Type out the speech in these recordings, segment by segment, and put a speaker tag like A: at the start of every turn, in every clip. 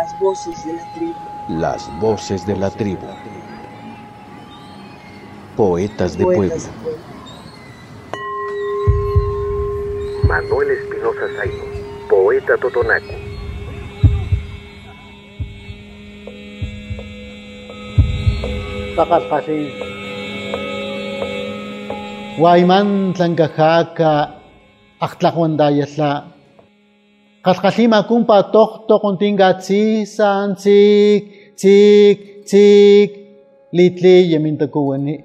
A: Las voces de la tribu.
B: Las voces de la tribu. Poetas de Puebla.
C: Manuel Espinosa Zaido, poeta totonaco.
D: Taqasqasin. Wayman tlankajaca aqtlaqwandayasla. Qasqalima kumpa toqto quntingatsisan tsik tsik tsik litli yamintakuwani.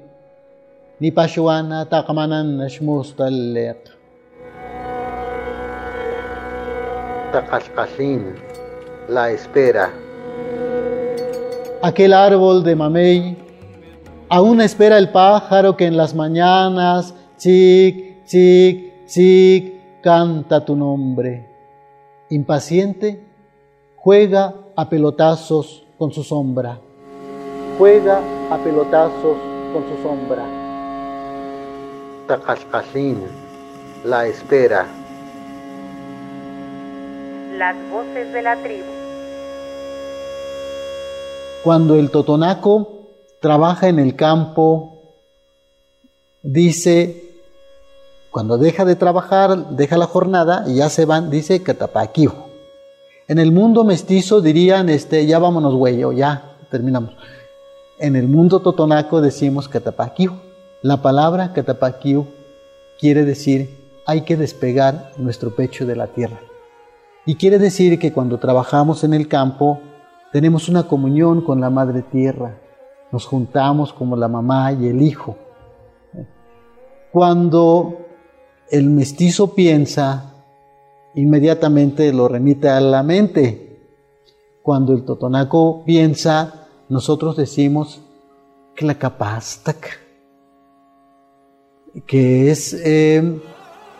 D: Ni pashuana taqamanan nashmustalliq.
E: Taqasqasin, la espera.
D: Aquel árbol de mamey aún espera el pájaro que en las mañanas, chic, chic, chic, canta tu nombre. Impaciente, juega a pelotazos con su sombra. Juega a pelotazos con su sombra.
E: Taqasqasin, la espera.
F: Las voces de la tribu.
D: Cuando el totonaco trabaja en el campo, dice, cuando deja de trabajar, deja la jornada y ya se van, dice catapaquiu. En el mundo mestizo dirían, este, ya vámonos, güey, o ya terminamos. En el mundo totonaco decimos catapaquiu. La palabra catapaquiu quiere decir hay que despegar nuestro pecho de la tierra. Y quiere decir que cuando trabajamos en el campo, tenemos una comunión con la madre tierra, nos juntamos como la mamá y el hijo. Cuando el mestizo piensa, inmediatamente lo remite a la mente. Cuando el totonaco piensa, nosotros decimos que la capastac, que es eh,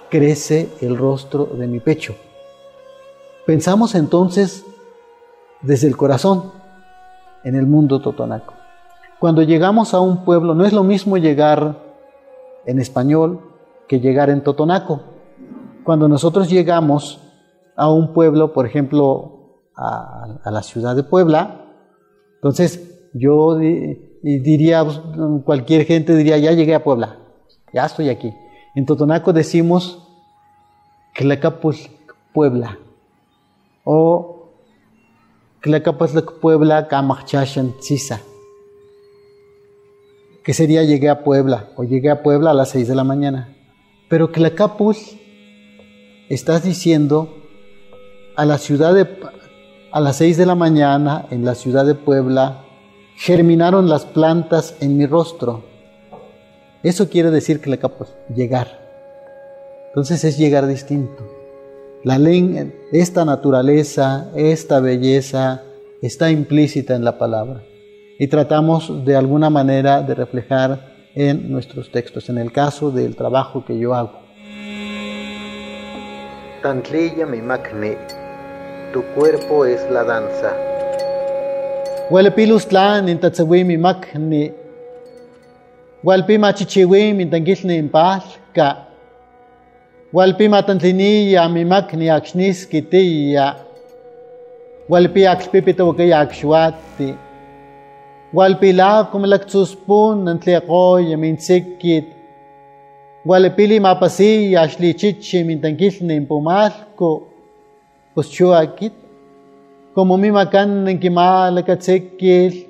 D: crece el rostro de mi pecho. Pensamos entonces desde el corazón en el mundo totonaco. Cuando llegamos a un pueblo, no es lo mismo llegar en español que llegar en totonaco. Cuando nosotros llegamos a un pueblo, por ejemplo, a, a la ciudad de Puebla, entonces yo di, diría, cualquier gente diría, ya llegué a Puebla, ya estoy aquí. En totonaco decimos, Tlacapus, Puebla. O Tlacapatlak Puebla, Camachashan, Tzisa. Que sería llegué a Puebla o llegué a Puebla a las 6 de la mañana. Pero Tlacapus, estás diciendo a la las 6 de la mañana en la ciudad de Puebla germinaron las plantas en mi rostro. Eso quiere decir que llegar. Entonces es llegar distinto. La lengua, esta naturaleza, esta belleza está implícita en la palabra y tratamos de alguna manera de reflejar en nuestros textos, en el caso del trabajo que yo hago.
E: Tantlilla mi macne, tu cuerpo es la danza.
D: Huelpilus tlan in mi macne, huelpi machichiwi in tanguilni in palca, Walpi matantliniya mimakni akxniskitiya. Walpi akxpipitawakaya akxuati. Walpi lakum laktsuspun nantliaqoya mintsikit. Walpili mapasiya axlichichi mintankilni pumalko. Pues chuakit. Como mi makan nankimalakatsikil.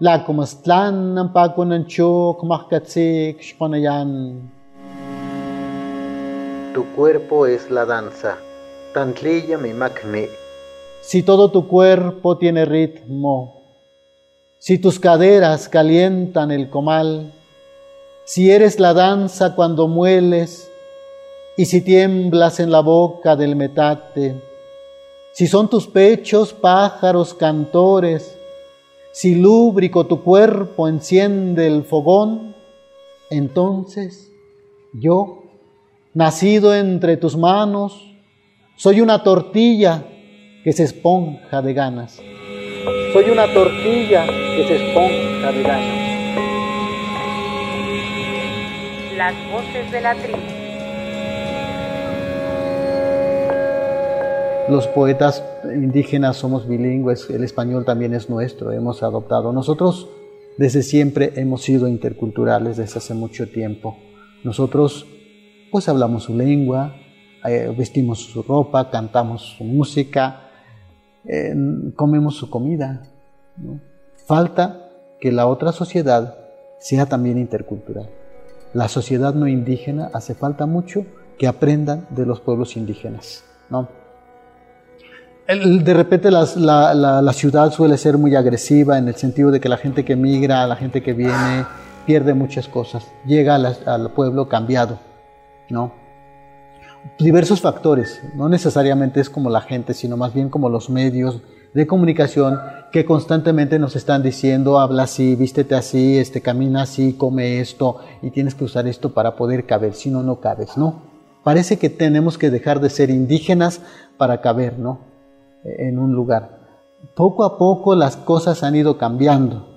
D: La kumastlan ng pakunanchuk mahkatsik xkonayan.
E: Tu cuerpo es la danza. Tantlilla mi macne.
D: Si todo tu cuerpo tiene ritmo, si tus caderas calientan el comal, si eres la danza cuando mueles, y si tiemblas en la boca del metate, si son tus pechos pájaros cantores, si lúbrico tu cuerpo enciende el fogón, entonces yo nacido entre tus manos, soy una tortilla que se esponja de ganas. Soy una tortilla que se esponja de ganas.
F: Las voces de la tribu.
D: los poetas indígenas somos bilingües, el español también es nuestro, hemos adoptado. Nosotros desde siempre hemos sido interculturales desde hace mucho tiempo. Nosotros pues hablamos su lengua, eh, vestimos su ropa, cantamos su música, eh, comemos su comida. Falta que la otra sociedad sea también intercultural. La sociedad no indígena hace falta mucho que aprendan de los pueblos indígenas. ¿no? de repente la, la, ciudad suele ser muy agresiva en el sentido de que la gente que migra, la gente que viene, pierde muchas cosas. Llega al pueblo cambiado, ¿no? Diversos factores, no necesariamente es como la gente, sino más bien como los medios de comunicación que constantemente nos están diciendo, habla así, vístete así, este, camina así, come esto y tienes que usar esto para poder caber, si no, no cabes, ¿no? Parece que tenemos que dejar de ser indígenas para caber, ¿no? en un lugar. Poco a poco las cosas han ido cambiando.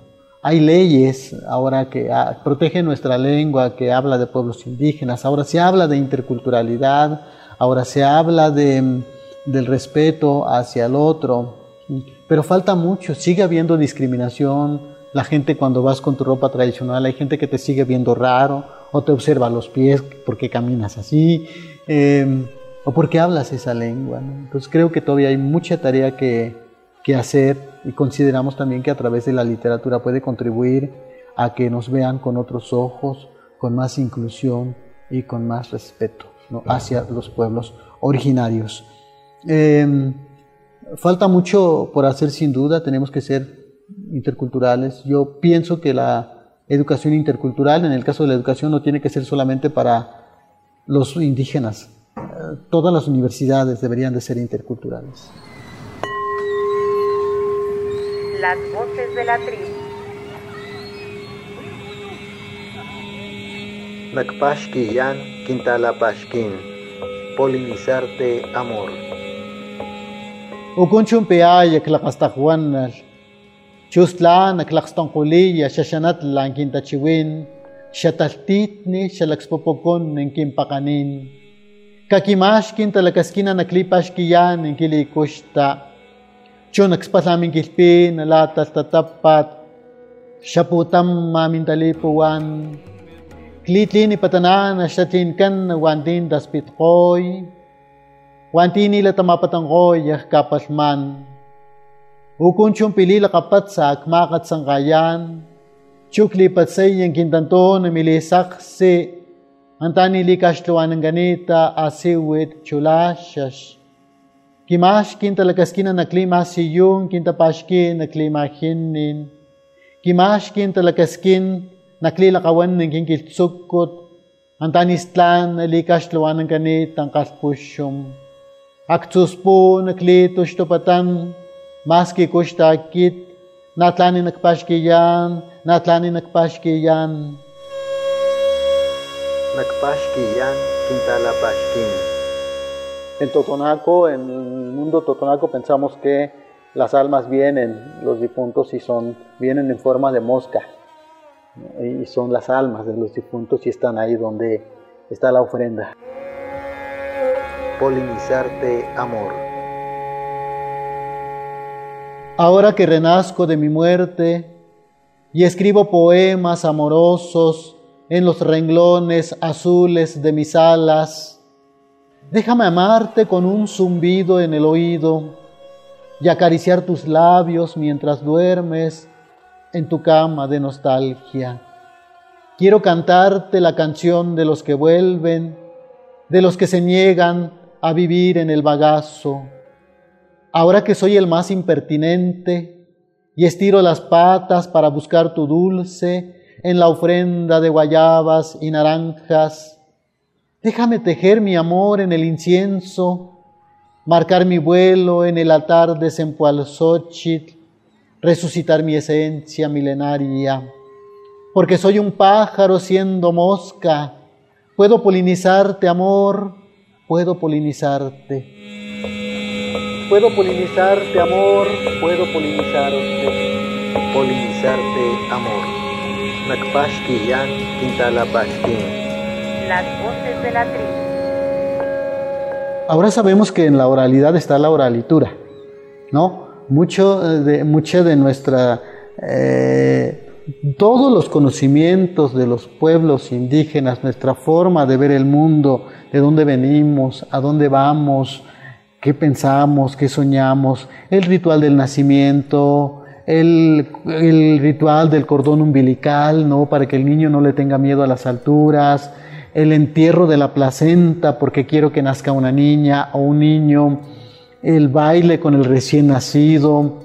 D: Hay leyes ahora que ah, protegen nuestra lengua, que habla de pueblos indígenas, ahora se habla de interculturalidad, ahora se habla de, del respeto hacia el otro, pero falta mucho, sigue habiendo discriminación, la gente cuando vas con tu ropa tradicional, hay gente que te sigue viendo raro o te observa los pies porque caminas así. Eh, o porque hablas esa lengua. Entonces creo que todavía hay mucha tarea que, que hacer y consideramos también que a través de la literatura puede contribuir a que nos vean con otros ojos, con más inclusión y con más respeto hacia los pueblos originarios. Em, falta mucho por hacer sin duda, tenemos que ser interculturales. Yo pienso que la educación intercultural, en el caso de la educación, no tiene que ser solamente para los indígenas, todas las universidades deberían de ser interculturales.
F: Las voces de la tribu.
E: Nakpashki yan quintala pashkin, polinizarte amor.
D: Ukunchun peaya klakastajuanal, chustla naklakstankuliya shashanat lang kintachiwin, shataltitni shalaxpopokon ng kimpakanin. kakimashkin talakaskina naklipashkiyan inkilikuxta chon Chunakspatlamin kilpin, alataltatapat, Shaputam mamin talipuwan, Klitlin ipatanan, asyatin kan, wantin daspit koy, Wantin nila tamapatang koy, kapatman, Ukun chong pilila kapat sa akmakat sangkayan, Chuklipat sa iyang kintanto na milisak si, Antani likas luwan ng ganita, asiwit chulasyash. Kimash kinta lakaskina naklima siyun kinta pashkin naklima hinnin. Kimash kinta lakaskin naklila kawanin kinkiltsukot. Antanistlan nalikash lawanan kanit ang kalpusyum. Aksuspo naklitush tupatan maski kushtakit natlani nakpashkiyan, natlani nakpashkiyan. Nakpashkiyan kintala pashkin. En Totonaco, en el mundo Totonaco, pensamos que las almas vienen, los difuntos, y son, vienen en forma de mosca. Y son las almas de los difuntos y están ahí donde está la ofrenda.
E: Polinizarte, amor.
D: Ahora que renazco de mi muerte y escribo poemas amorosos, en los renglones azules de mis alas. Déjame amarte con un zumbido en el oído y acariciar tus labios mientras duermes en tu cama de nostalgia. Quiero cantarte la canción de los que vuelven, de los que se niegan a vivir en el bagazo. Ahora que soy el más impertinente y estiro las patas para buscar tu dulce, en la ofrenda de guayabas y naranjas. Déjame tejer mi amor en el incienso, marcar mi vuelo en el altar de Sempualzóchitl, resucitar mi esencia milenaria. Porque soy un pájaro siendo mosca, puedo polinizarte, amor, puedo polinizarte. Puedo polinizarte, amor, puedo polinizarte.
E: Polinizarte, amor. Nakpashkiyan Quintala Pashkin.
F: Las voces de la.
D: Ahora sabemos que en la oralidad está la oralitura, ¿no? Mucho de, mucha de nuestra... Eh, todos los conocimientos de los pueblos indígenas, nuestra forma de ver el mundo, de dónde venimos, a dónde vamos, qué pensamos, qué soñamos, el ritual del nacimiento, el, el, ritual del cordón umbilical, ¿no? Para que el niño no le tenga miedo a las alturas, el entierro de la placenta porque quiero que nazca una niña o un niño, el baile con el recién nacido,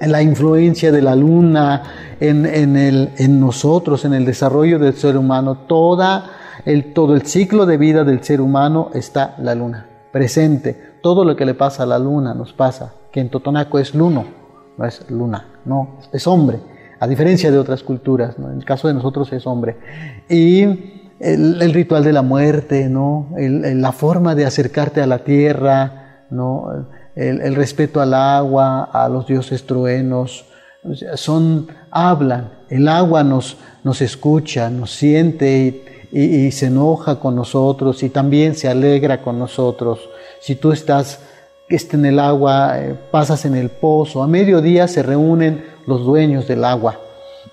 D: la influencia de la luna en, en, el, en nosotros, en el desarrollo del ser humano, toda el, todo el ciclo de vida del ser humano está la luna, presente. Todo lo que le pasa a la luna nos pasa, que en Totonaco es luno, no es luna, no, es hombre, a diferencia de otras culturas, en el caso de nosotros es hombre. Y el, ritual de la muerte, ¿no? La forma de acercarte a la tierra, ¿no? el, respeto al agua, a los dioses truenos, son, hablan, el agua nos, nos escucha, nos siente y, y, se enoja con nosotros y también se alegra con nosotros. Si tú estás en el agua, eh, pasas en el pozo, a mediodía se reúnen los dueños del agua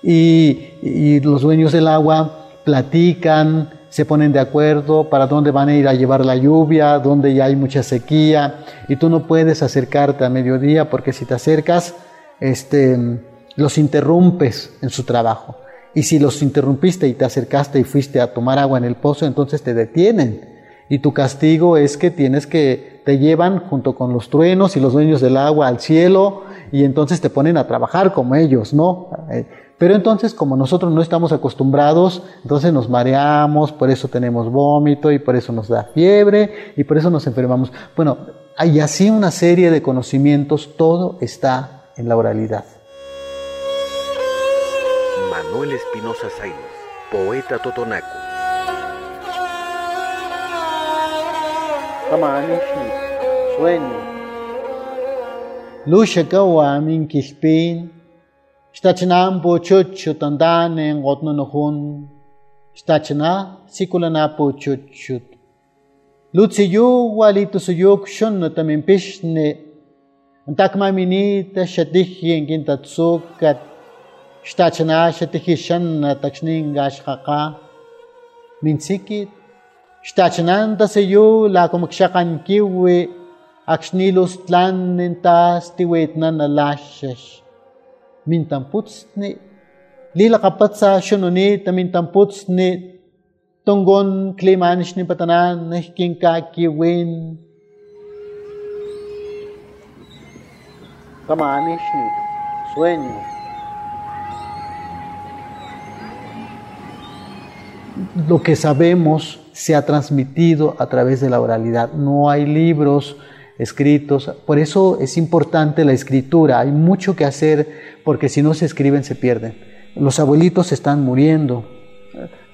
D: y, y los dueños del agua platican, se ponen de acuerdo para dónde van a ir a llevar la lluvia, dónde ya hay mucha sequía, y tú no puedes acercarte a mediodía porque si te acercas, este, los interrumpes en su trabajo. Y si los interrumpiste y te acercaste y fuiste a tomar agua en el pozo, entonces te detienen. Y tu castigo es que tienes que, te llevan junto con los truenos y los dueños del agua al cielo y entonces te ponen a trabajar como ellos, ¿no? Pero entonces, como nosotros no estamos acostumbrados, entonces nos mareamos, por eso tenemos vómito y por eso nos da fiebre y por eso nos enfermamos. Bueno, hay así una serie de conocimientos, todo está en la oralidad.
C: Manuel Espinosa Zainos, poeta totonaco.
D: Sueño. Stachina po chuchu tandan en gotno nohun. Stachina sikulana po chuchut. Lutsiyu walito suyuk shon no tamin pishne. Antak maminita shatihien kintatsukat. Stachina shatihishan na takshnin gashkaka. Minsikit. Stachina tasiyu la kumakshakan kiwi. Akshnilos tlan nintas tiwetna na lashash. Mintamputsni lila kapatsa shununi tamintamputsni tongon klimanish ni patanan nehkinka kiwin kamanish ni sueño lo que sabemos se ha transmitido a través de la oralidad. No hay libros escritos. Por eso es importante la escritura. Hay mucho que hacer porque si no se escriben se pierden. Los abuelitos están muriendo.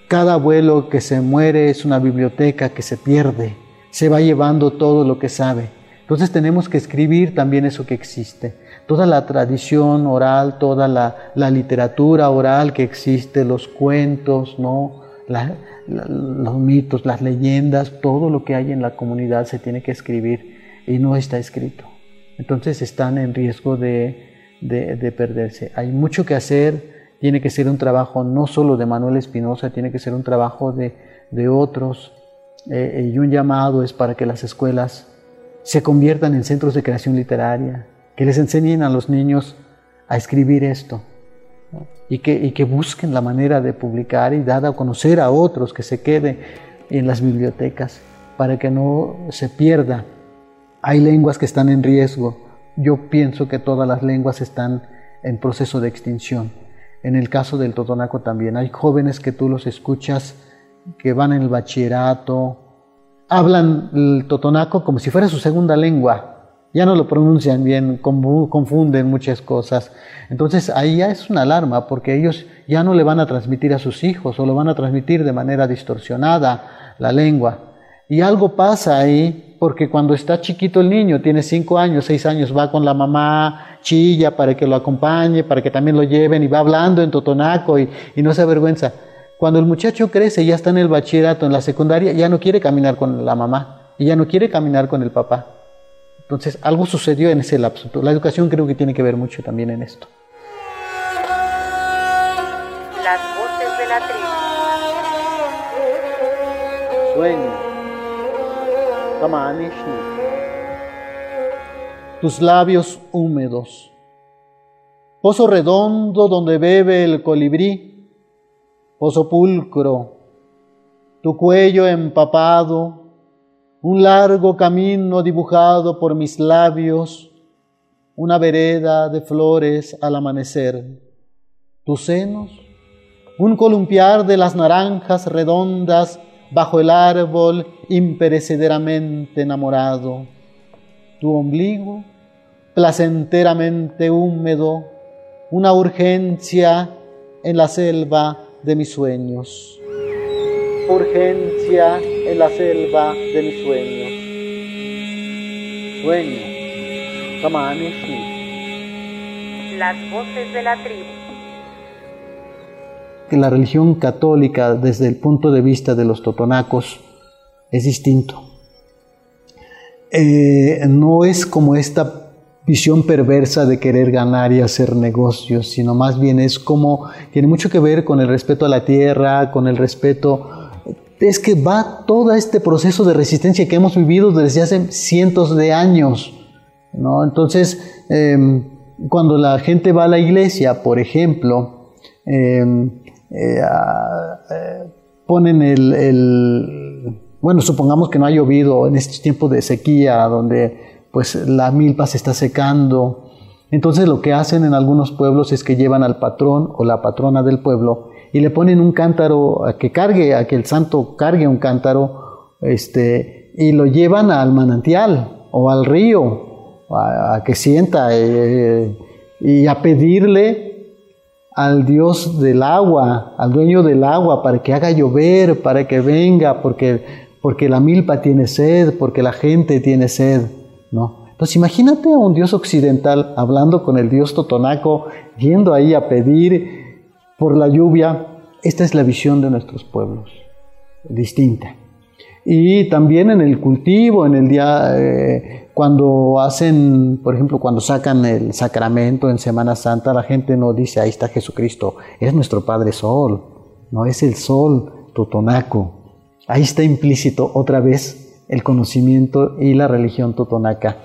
D: Cada abuelo que se muere es una biblioteca que se pierde. Se va llevando todo lo que sabe. Entonces tenemos que escribir también eso que existe. Toda la tradición oral, toda la, literatura oral que existe, los cuentos, ¿no? Los mitos, las leyendas, todo lo que hay en la comunidad se tiene que escribir y no está escrito. Entonces están en riesgo de, de, de, perderse. Hay mucho que hacer, tiene que ser un trabajo no solo de Manuel Espinosa, tiene que ser un trabajo de, de otros. Eh, y un llamado es para que las escuelas se conviertan en centros de creación literaria, que les enseñen a los niños a escribir esto. Y, que, y que busquen la manera de publicar y dar a conocer a otros, que se quede en las bibliotecas, para que no se pierda hay lenguas que están en riesgo. Yo pienso que todas las lenguas están en proceso de extinción. En el caso del totonaco también. Hay jóvenes que tú los escuchas que van en el bachillerato, hablan el totonaco como si fuera su segunda lengua. Ya no lo pronuncian bien, confunden muchas cosas. Entonces ahí ya es una alarma porque ellos ya no le van a transmitir a sus hijos o lo van a transmitir de manera distorsionada la lengua. Y algo pasa ahí porque cuando está chiquito el niño, tiene cinco años, seis años, va con la mamá, chilla para que lo acompañe, para que también lo lleven y va hablando en totonaco y, y no se avergüenza. Cuando el muchacho crece, ya está en el bachillerato, en la secundaria, ya no quiere caminar con la mamá, ya no quiere caminar con el papá. Entonces, algo sucedió en ese lapso. La educación creo que tiene que ver mucho también en esto.
F: Las voces de la tribu.
D: Sueño. Tus labios húmedos. Pozo redondo donde bebe el colibrí. Pozo pulcro. Tu cuello empapado. Un largo camino dibujado por mis labios. Una vereda de flores al amanecer. Tus senos. Un columpiar de las naranjas redondas bajo el árbol imperecederamente enamorado. Tu ombligo, placenteramente húmedo, una urgencia en la selva de mis sueños. Urgencia en la selva de mis sueños. Sueño. Kamanishi.
F: Las voces de la tribu.
D: La religión católica desde el punto de vista de los totonacos es distinto. Eh, no es como esta visión perversa de querer ganar y hacer negocios, sino más bien es como, tiene mucho que ver con el respeto a la tierra, con el respeto, es que va todo este proceso de resistencia que hemos vivido desde hace cientos de años, ¿no? Entonces, eh, cuando la gente va a la iglesia, por ejemplo, eh, eh, eh, ponen el, bueno, supongamos que no ha llovido en este tiempo de sequía, donde pues la milpa se está secando. Entonces lo que hacen en algunos pueblos es que llevan al patrón o la patrona del pueblo y le ponen un cántaro a que cargue, a que el santo cargue un cántaro, este, y lo llevan al manantial o al río, a, a que sienta eh, y a pedirle al Dios del agua, al dueño del agua, para que haga llover, para que venga, porque, porque la milpa tiene sed, porque la gente tiene sed, ¿no? Entonces imagínate a un Dios occidental hablando con el Dios totonaco, yendo ahí a pedir por la lluvia. Esta es la visión de nuestros pueblos, distinta. Y también en el cultivo, en el día, eh, cuando hacen, por ejemplo, cuando sacan el sacramento en Semana Santa, la gente no dice, ahí está Jesucristo, es nuestro Padre Sol, no es el Sol totonaco. Ahí está implícito otra vez el conocimiento y la religión totonaca.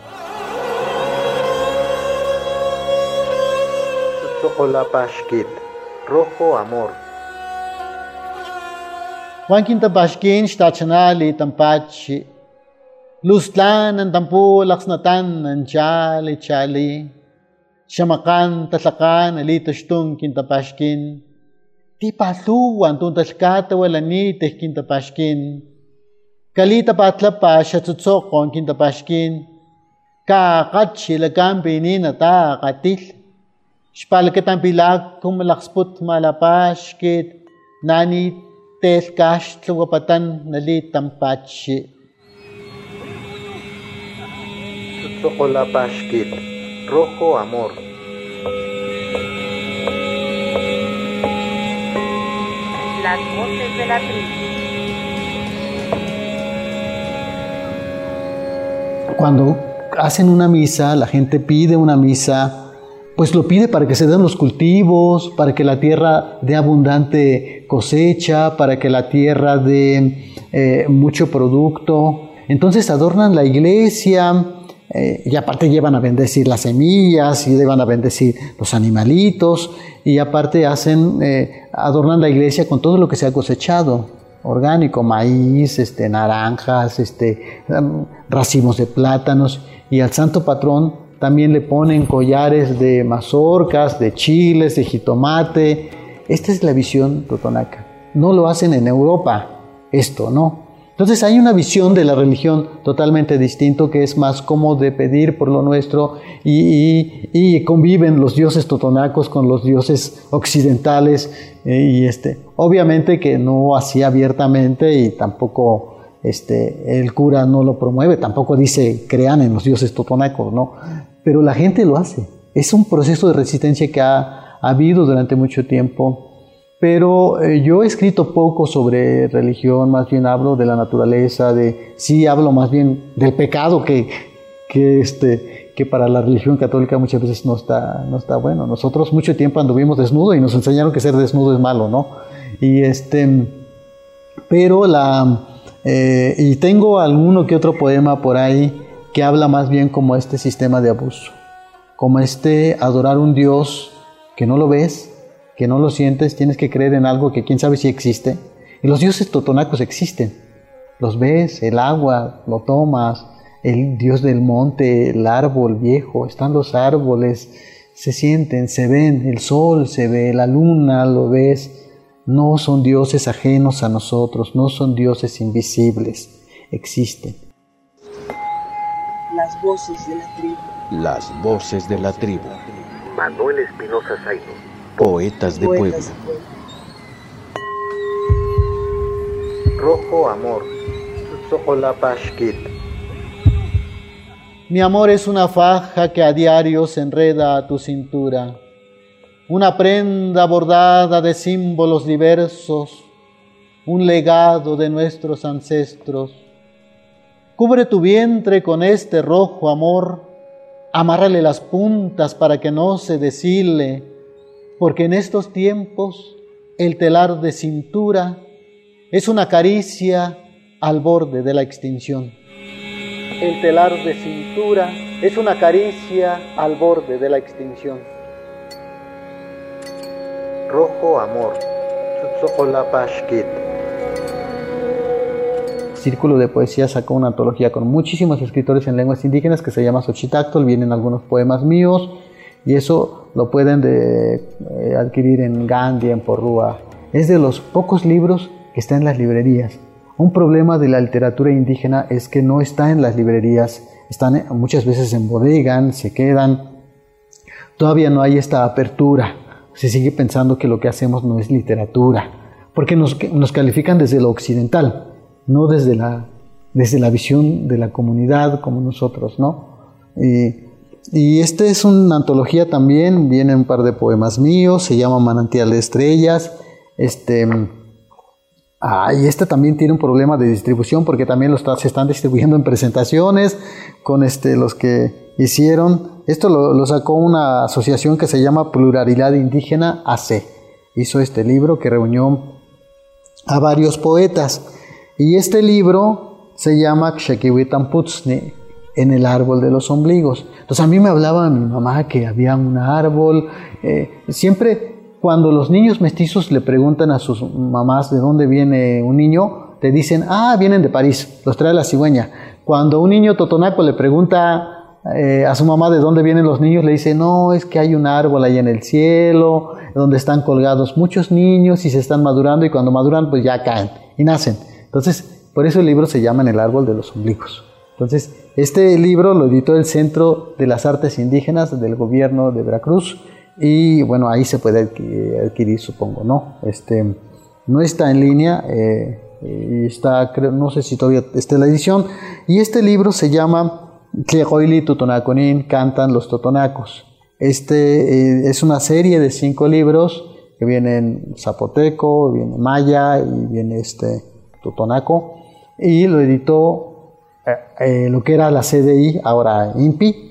E: Rojo amor.
D: Wankin tapashkin xtachanali tampachi. Luztlan antampulak snatan anchali chali. Xamakan tatlakan alitaxtun kintapashkin. Tipatluwan tuntalkata kinta kintapashkin. Kalita patlapa xatzutzokon kintapashkin. Kaakachi lakampi na ta katil. Xpalketan pilak kumalaksput malapaxkit nanit tlawapatan nali tampachi.
E: Tzotzolapashkit, rojo amor.
F: Las voces de la tribu.
D: Cuando hacen una misa, la gente pide una misa, pues lo pide para que se den los cultivos, para que la tierra dé abundante cosecha, para que la tierra dé eh, mucho producto. Entonces adornan la iglesia eh, y aparte llevan a bendecir las semillas y llevan a bendecir los animalitos y aparte hacen, eh, adornan la iglesia con todo lo que se ha cosechado orgánico, maíz, este, naranjas, este, racimos de plátanos y al santo patrón también le ponen collares de mazorcas, de chiles, de jitomate. Esta es la visión totonaca. No lo hacen en Europa, esto, ¿no? Entonces hay una visión de la religión totalmente distinto que es más como de pedir por lo nuestro y, conviven los dioses totonacos con los dioses occidentales eh, y este, obviamente que no así abiertamente y tampoco este, el cura no lo promueve, tampoco dice crean en los dioses totonacos, ¿no? Pero la gente lo hace. Es un proceso de resistencia que ha, ha habido durante mucho tiempo pero eh, yo he escrito poco sobre religión, más bien hablo de la naturaleza, de sí hablo más bien del pecado que, que, este, que para la religión católica muchas veces no está, no está bueno. Nosotros mucho tiempo anduvimos desnudo y nos enseñaron que ser desnudo es malo, ¿no? Y este, pero la, eh, y tengo alguno que otro poema por ahí que habla más bien como este sistema de abuso, como este adorar un Dios que no lo ves, que no lo sientes, tienes que creer en algo que quién sabe si existe. Y los dioses totonacos existen. Los ves, el agua, lo tomas, el dios del monte, el árbol viejo, están los árboles, se sienten, se ven, el sol se ve, la luna lo ves. No son dioses ajenos a nosotros, no son dioses invisibles, existen.
A: Las voces de la tribu.
B: Las voces de la tribu.
C: Manuel Espinosa Zaino.
B: Poetas de Puebla.
E: Rojo amor.
D: Mi amor es una faja que a diario se enreda a tu cintura, una prenda bordada de símbolos diversos, un legado de nuestros ancestros. Cubre tu vientre con este rojo amor, amárrale las puntas para que no se deshile, porque en estos tiempos el telar de cintura es una caricia al borde de la extinción. El telar de cintura es una caricia al borde de la extinción.
E: Rojo amor.
D: Círculo de Poesía sacó una antología con muchísimos escritores en lenguas indígenas que se llama Xochitactol, vienen algunos poemas míos y eso lo pueden de, eh, adquirir en Gandhi, en Porrúa. Es de los pocos libros que está en las librerías. Un problema de la literatura indígena es que no está en las librerías, están eh, muchas veces en bodegan, se quedan. Todavía no hay esta apertura. Se sigue pensando que lo que hacemos no es literatura, porque nos califican desde lo occidental, no desde la, desde la visión de la comunidad como nosotros, ¿no? Y, y esta es una antología también, viene un par de poemas míos, se llama Manantial de Estrellas. Este, ah, y este también tiene un problema de distribución porque también lo está, se están distribuyendo en presentaciones con este, los que hicieron. Esto lo, lo sacó una asociación que se llama Pluralidad Indígena AC. Hizo este libro que reunió a varios poetas. Y este libro se llama Xequihuitamputzne, en el árbol de los ombligos. Entonces a mí me hablaba mi mamá que había un árbol. eh, siempre cuando los niños mestizos le preguntan a sus mamás de dónde viene un niño, te dicen, ah, vienen de París, los trae la cigüeña. Cuando un niño totonaco le pregunta eh, a su mamá de dónde vienen los niños, le dice, no, es que hay un árbol ahí en el cielo, donde están colgados muchos niños y se están madurando y cuando maduran pues ya caen y nacen. Entonces, por eso el libro se llama el árbol de los ombligos. Entonces, este libro lo editó el Centro de las Artes Indígenas del gobierno de Veracruz y bueno, ahí se puede adquirir, supongo, ¿no? Este, no está en línea, eh, está, no sé si todavía está la edición, y este libro se llama Tlejoili Totonaconin, Cantan los Totonacos. Este eh, es una serie de cinco libros que vienen zapoteco, viene maya y viene este totonaco, y lo editó eh, lo que era la CDI, ahora INPI.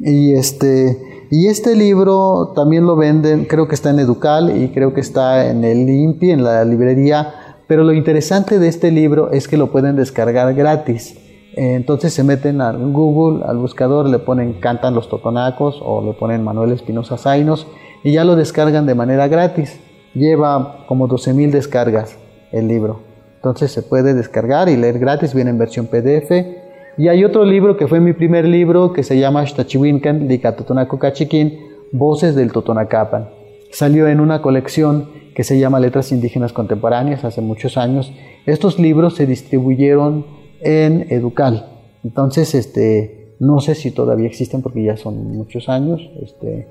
D: Y este, y este libro también lo venden, creo que está en Educal y creo que está en el INPI, en la librería. Pero lo interesante de este libro es que lo pueden descargar gratis. Eh, Entonces se meten a Google, al buscador, le ponen Cantan los Totonacos o le ponen Manuel Espinosa Zainos y ya lo descargan de manera gratis. Lleva como 12.000 descargas el libro. Entonces se puede descargar y leer gratis, viene en versión PDF. Y hay otro libro que fue mi primer libro que se llama Xtachihuincan Licatotonaco Cachiquín, Voces del Totonacapan. Salió en una colección que se llama Letras Indígenas Contemporáneas hace muchos años. Estos libros se distribuyeron en Educal. Entonces, este, no sé si todavía existen porque ya son muchos años. Este,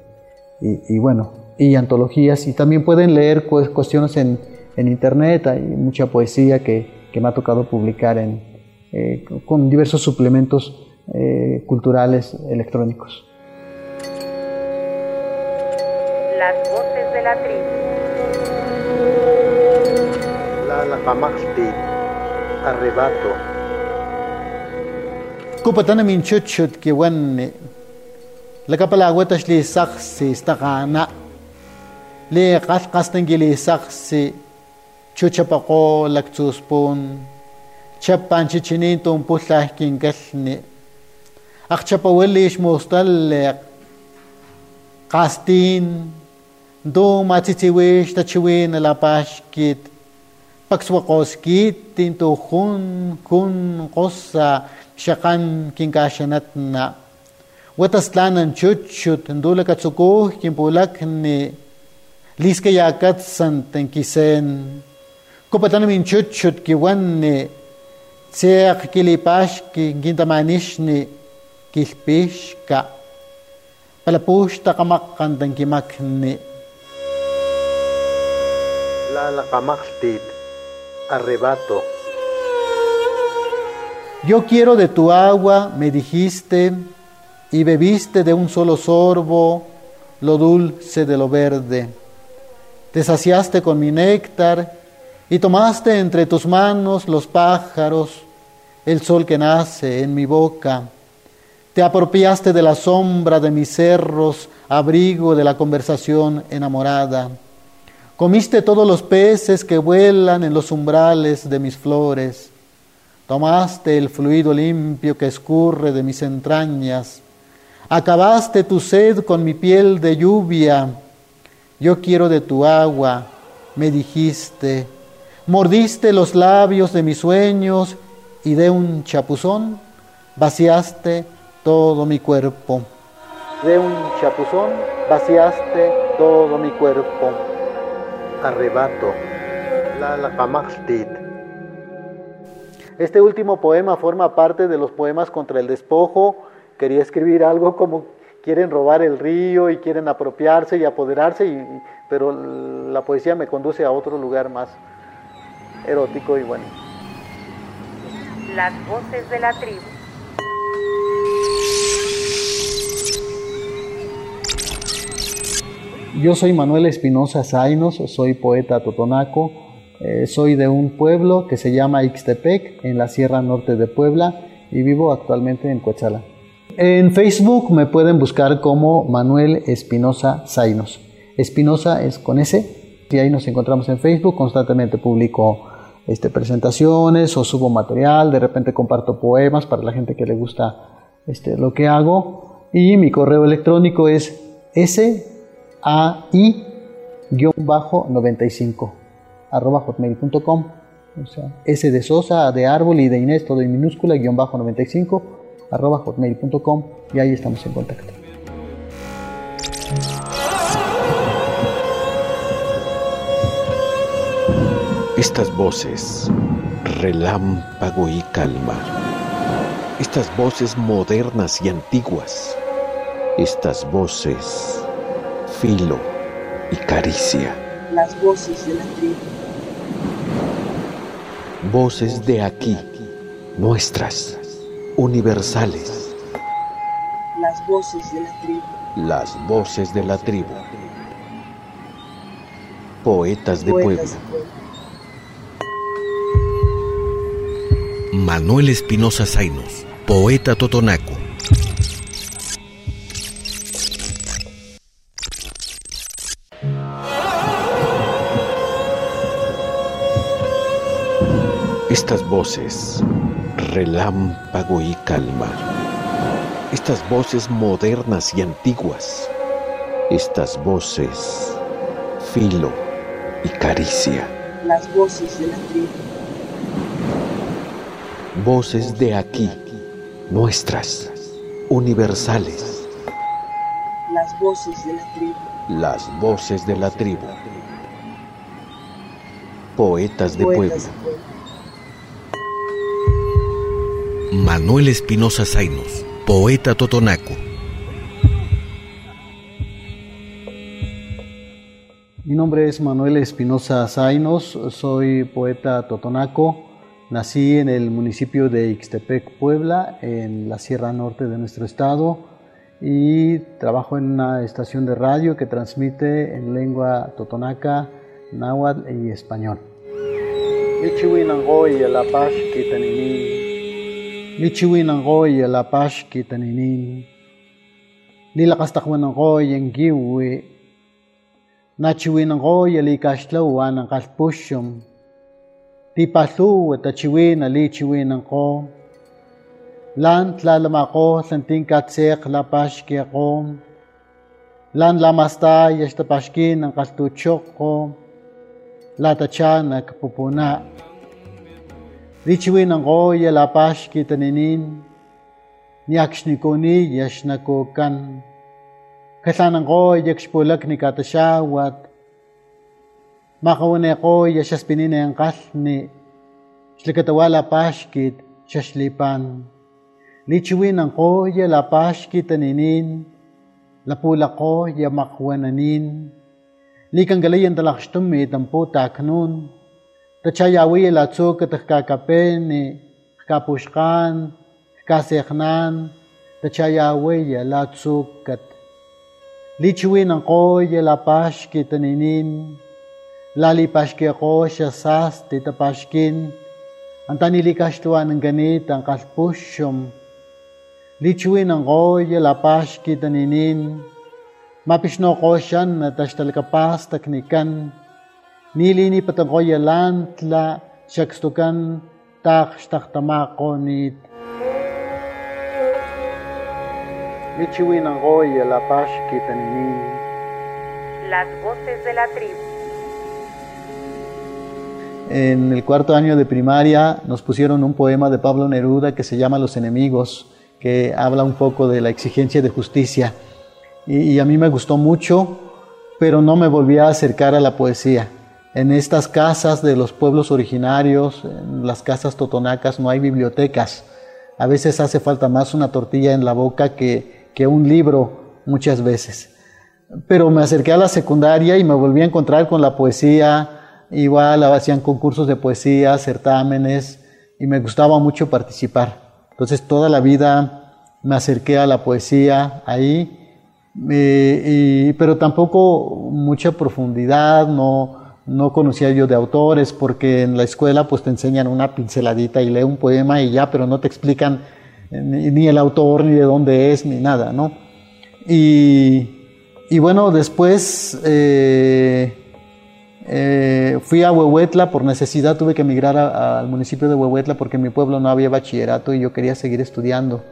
D: y, y bueno, y antologías. Y también pueden leer cuestiones en, en internet, hay mucha poesía que, que me ha tocado publicar en, eh, con diversos suplementos eh, culturales electrónicos.
F: Las voces de la tribu.
E: Lalaqamaqtit, arrebato.
D: Kupatana minchuchut que wan la saxi istaqana li qalqastan li saxi chuchapaqo laktsuspun chapan chichinin чучапакуулакцууспуун чаппаанчи чиниинтуун пуллаахкин гални акчапа уэллиш мусталлеэ кастин думатитивэш тачивэн лапашкит паксвакоскит тинтухун кун қосса шақан кинкашанатна ватасланан чуччут ндулакацукух кимпулакни лискаякатсан танкисен kopatana min chuchut kiwanni tseq kilipashki kintamanishni kilpishka palapushta qamaqqan tankimakni
E: Lalaqamaqtit, arrebato.
D: Yo quiero de tu agua, me dijiste, y bebiste de un solo sorbo lo dulce de lo verde. Te saciaste con mi néctar y tomaste entre tus manos los pájaros, el sol que nace en mi boca. Te apropiaste de la sombra de mis cerros, abrigo de la conversación enamorada. Comiste todos los peces que vuelan en los umbrales de mis flores. Tomaste el fluido limpio que escurre de mis entrañas. Acabaste tu sed con mi piel de lluvia. Yo quiero de tu agua, me dijiste. Mordiste los labios de mis sueños y de un chapuzón vaciaste todo mi cuerpo.
E: De un chapuzón vaciaste todo mi cuerpo. Arrebato. Lalaqamaqtit.
D: Este último poema forma parte de los poemas contra el despojo. Quería escribir algo como quieren robar el río y quieren apropiarse y apoderarse, y- pero la poesía me conduce a otro lugar más erótico y bueno.
F: Las voces de la tribu.
D: Yo soy Manuel Espinosa Zainos, soy poeta totonaco, eh, soy de un pueblo que se llama Ixtepec, en la Sierra Norte de Puebla, y vivo actualmente en Coachala. En Facebook me pueden buscar como Manuel Espinosa Zainos. Espinosa es con S, y ahí nos encontramos en Facebook, constantemente publico este, presentaciones o subo material, de repente comparto poemas para la gente que le gusta este, lo que hago, y mi correo electrónico es sai-95 arroba hotmail.com o sea, S de Sosa, de árbol y de Inés, todo en minúscula, guion bajo 95 arroba hotmail.com y ahí estamos en contacto.
B: Estas voces, relámpago y calma. Estas voces modernas y antiguas. Estas voces, filo y caricia.
A: las voces de la tribu,
B: Voces de aquí, nuestras, universales.
A: las voces de la tribu,
B: Las voces de la tribu. Poetas de
A: poetas
G: Manuel Espinosa Zainos, poeta totonaco.
B: Estas voces, relámpago y calma. Estas voces modernas y antiguas. Estas voces, filo y caricia.
A: las voces de la tribu,
B: Voces de aquí, nuestras, universales.
A: las voces de la tribu,
B: Las voces de la tribu. Poetas de pueblo.
G: Manuel Espinosa Zainos, poeta totonaco.
D: Mi nombre es Manuel Espinosa Zainos, soy poeta totonaco. Nací en el municipio de Ixtepec, Puebla, en la Sierra Norte de nuestro estado y trabajo en una estación de radio que transmite en lengua totonaca, náhuatl y español. Ang giwi. Ti pasu wet achiwin ali chiwin ko. Lan tlalam ako santing katsek lapashki ako. Lan lamasta yastapashkin ang kastuchok ko. Latacha nagpupuna. Richiwin ko yalapash kitaninin. Niyakshnikuni yashnakukan. Kasanan ko yakshpulak ni katashawat. Makauneko yashasbinine ang kasni, shlikatawala pashkit, shashlipan. Lichiwin ang ko yala pashkit aninin, lapula ko yamakwananin. Likang galayan talakshtummi tampo taknun, tachayawi yala tso katakakapen ni kapushkan, kaseknan, tachayawi yala tsukat. Lichiwin ang ko yala pashkit aninin, lali pashki ako siya sas tita pashkin, ang tanilikastuan ng ganit ang kalpusyom. Lichwi ng koy la pashki taninin, ko na tashtal kapas taknikan. Nilini patangoy yalan tla shakstukan tak ang koy yalapash kitaninin.
F: Las voces de la tribu.
D: En el cuarto año de primaria nos pusieron un poema de Pablo Neruda que se llama Los enemigos, que habla un poco de la exigencia de justicia y, a mí me gustó mucho, pero no me volví a acercar a la poesía. En estas casas de los pueblos originarios, en las casas totonacas, no hay bibliotecas. A veces hace falta más una tortilla en la boca que, que un libro muchas veces. Pero me acerqué a la secundaria y me volví a encontrar con la poesía. Igual hacían concursos de poesía, certámenes, y me gustaba mucho participar. Entonces toda la vida me acerqué a la poesía ahí eh, pero tampoco mucha profundidad, no, no conocía yo de autores, porque en la escuela pues te enseñan una pinceladita y lee un poema y ya, pero no te explican ni, ni el autor, ni de dónde es, ni nada, ¿no? Y, y bueno, después eh, eh, fui a Huehuetla por necesidad, tuve que emigrar al municipio de Huehuetla porque en mi pueblo no había bachillerato y yo quería seguir estudiando.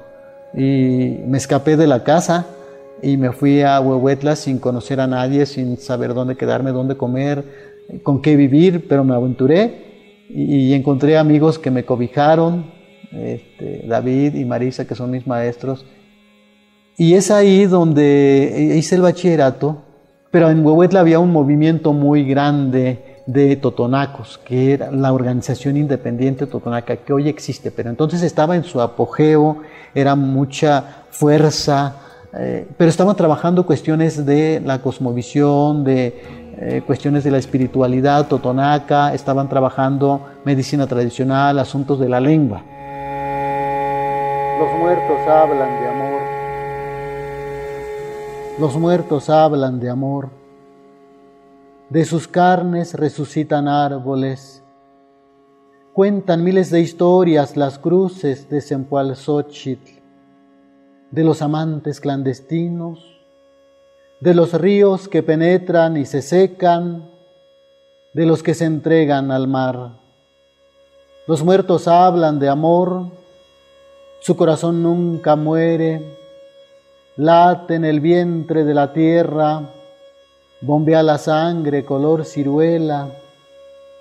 D: Y me escapé de la casa y me fui a Huehuetla sin conocer a nadie, sin saber dónde quedarme, dónde comer, con qué vivir, pero me aventuré y, encontré amigos que me cobijaron, este, David y Marisa, que son mis maestros. Y es ahí donde hice el bachillerato, pero en Huehuetla había un movimiento muy grande de totonacos, que era la organización independiente totonaca, que hoy existe, pero entonces estaba en su apogeo, era mucha fuerza, eh, pero estaban trabajando cuestiones de la cosmovisión, de eh, cuestiones de la espiritualidad totonaca, estaban trabajando medicina tradicional, asuntos de la lengua. Los muertos hablan de amor. Los muertos hablan de amor. De sus carnes resucitan árboles. Cuentan miles de historias las cruces de Sempualzóchitl de los amantes clandestinos, de los ríos que penetran y se secan, de los que se entregan al mar. Los muertos hablan de amor, su corazón nunca muere, late en el vientre de la tierra, bombea la sangre color ciruela,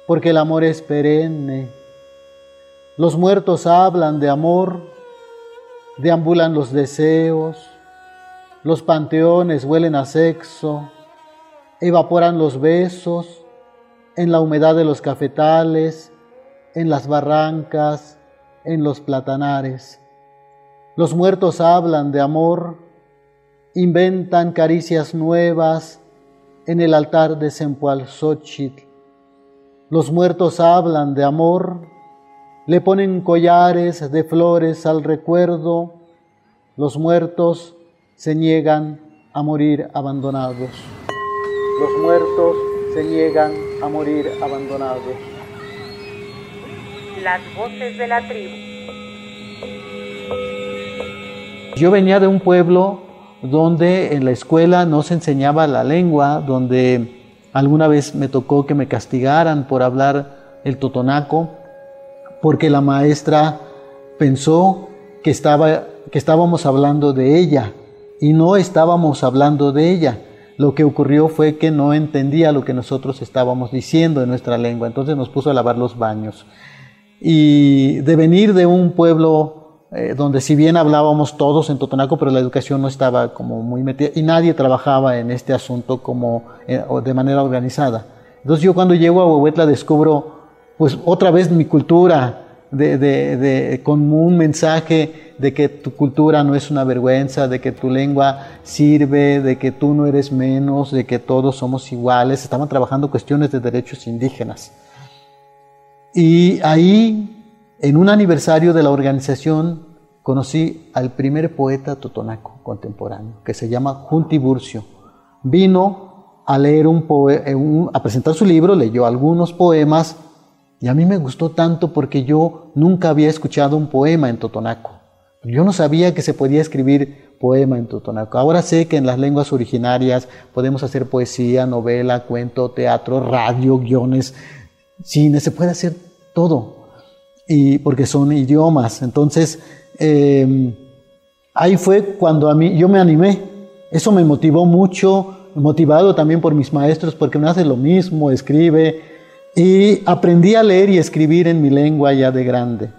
D: porque el amor es perenne. Los muertos hablan de amor, deambulan los deseos, los panteones huelen a sexo, evaporan los besos en la humedad de los cafetales, en las barrancas, en los platanares. Los muertos hablan de amor, inventan caricias nuevas en el altar de Sempualzóchitl. Los muertos hablan de amor, le ponen collares de flores al recuerdo, los muertos se niegan a morir abandonados. Los muertos se niegan a morir abandonados.
F: Las voces de la tribu.
D: Yo venía de un pueblo donde en la escuela no se enseñaba la lengua, donde alguna vez me tocó que me castigaran por hablar el totonaco, porque la maestra pensó que, estaba, que estábamos hablando de ella y no estábamos hablando de ella. Lo que ocurrió fue que no entendía lo que nosotros estábamos diciendo en nuestra lengua, entonces nos puso a lavar los baños. Y de venir de un pueblo eh, donde si bien hablábamos todos en Totonaco, pero la educación no estaba como muy metida y nadie trabajaba en este asunto como eh, de manera organizada. Entonces yo cuando llego a Huehuetla descubro pues otra vez mi cultura, de, de, de, con un mensaje de que tu cultura no es una vergüenza, de que tu lengua sirve, de que tú no eres menos, de que todos somos iguales. Estaban trabajando cuestiones de derechos indígenas. Y ahí en un aniversario de la organización conocí al primer poeta totonaco contemporáneo, que se llama Junti Burcio. Vino a leer un, eh, un a presentar su libro, leyó algunos poemas y a mí me gustó tanto porque yo nunca había escuchado un poema en totonaco. Yo no sabía que se podía escribir poema en totonaco. Ahora sé que en las lenguas originarias podemos hacer poesía, novela, cuento, teatro, radio, guiones, cine, se puede hacer todo y porque son idiomas. Entonces, eh, ahí fue cuando a mí, yo me animé. Eso me motivó mucho, motivado también por mis maestros, porque me hace lo mismo, escribe. Y aprendí a leer y escribir en mi lengua ya de grande.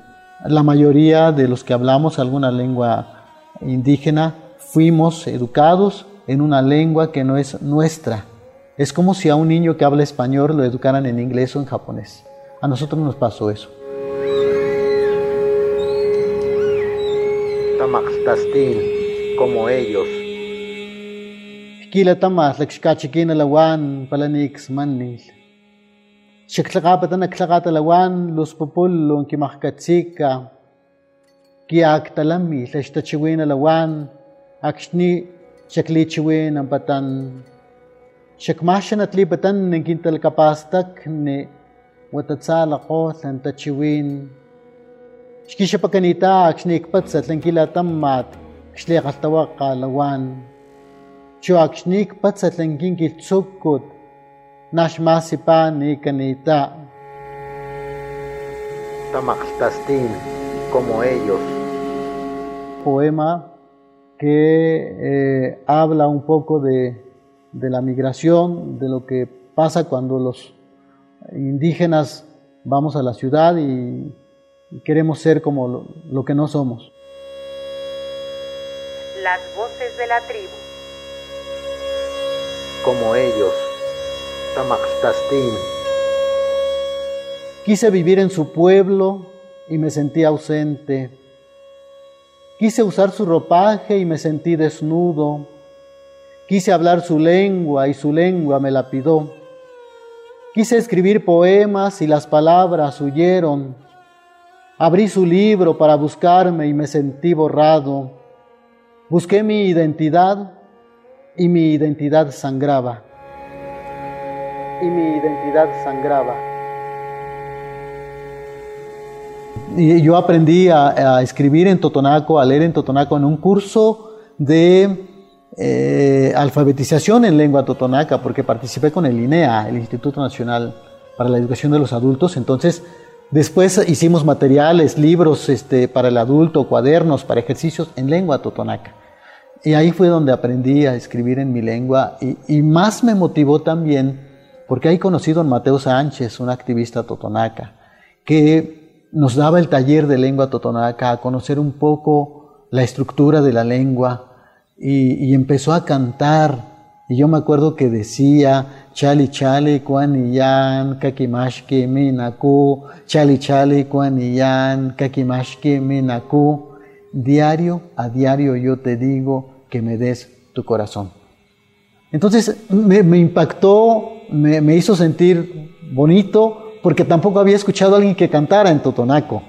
D: La mayoría de los que hablamos alguna lengua indígena fuimos educados en una lengua que no es nuestra. Es como si a un niño que habla español lo educaran en inglés o en japonés. A nosotros nos pasó eso.
E: Tamaxtastin, como ellos.
D: Kila tamas lakshkachikin alawan palanix manil. Shaktlaqapatan aklaqatalawan los populon kimakkatsika. Kiaktalami tlashtachiwin alawan akshni shaklichiwin ampatan. Shakmashan atlipatan ninkintalkapastak ni watatzalaqo tlantachiwin. Xkixapakanita akxnikpatsa tlankila tammat xliqaltawaqa lawan. Cho akxnikpatsa tlankinkiltsukut naxmasipa nikanita.
E: Tamaxtastin, como ellos.
D: Poema que eh, habla un poco de, de la migración, de lo que pasa cuando los indígenas vamos a la ciudad y queremos ser como lo, lo, que no somos.
F: Las voces de la tribu.
E: Como ellos. Tamaxtastin.
D: Quise vivir en su pueblo y me sentí ausente. Quise usar su ropaje y me sentí desnudo. Quise hablar su lengua y su lengua me lapidó. Quise escribir poemas y las palabras huyeron. Abrí su libro para buscarme y me sentí borrado. Busqué mi identidad y mi identidad sangraba. Y mi identidad sangraba. Y yo aprendí a, escribir en Totonaco, a leer en Totonaco en un curso de eh, alfabetización en lengua totonaca, porque participé con el INEA, el Instituto Nacional para la Educación de los Adultos. Entonces, Después hicimos materiales, libros este, para el adulto, cuadernos para ejercicios en lengua totonaca. Y ahí fue donde aprendí a escribir en mi lengua y, más me motivó también porque ahí conocí a don Mateo Sánchez, un activista totonaca, que nos daba el taller de lengua totonaca, a conocer un poco la estructura de la lengua y empezó a cantar. Y yo me acuerdo que decía, chali chali kuaniyan kakimashki minaku, chali chali kuaniyan kakimashki minaku. Diario a diario yo te digo que me des tu corazón. Entonces me, impactó, me, me, hizo sentir bonito, porque tampoco había escuchado a alguien que cantara en Totonaco.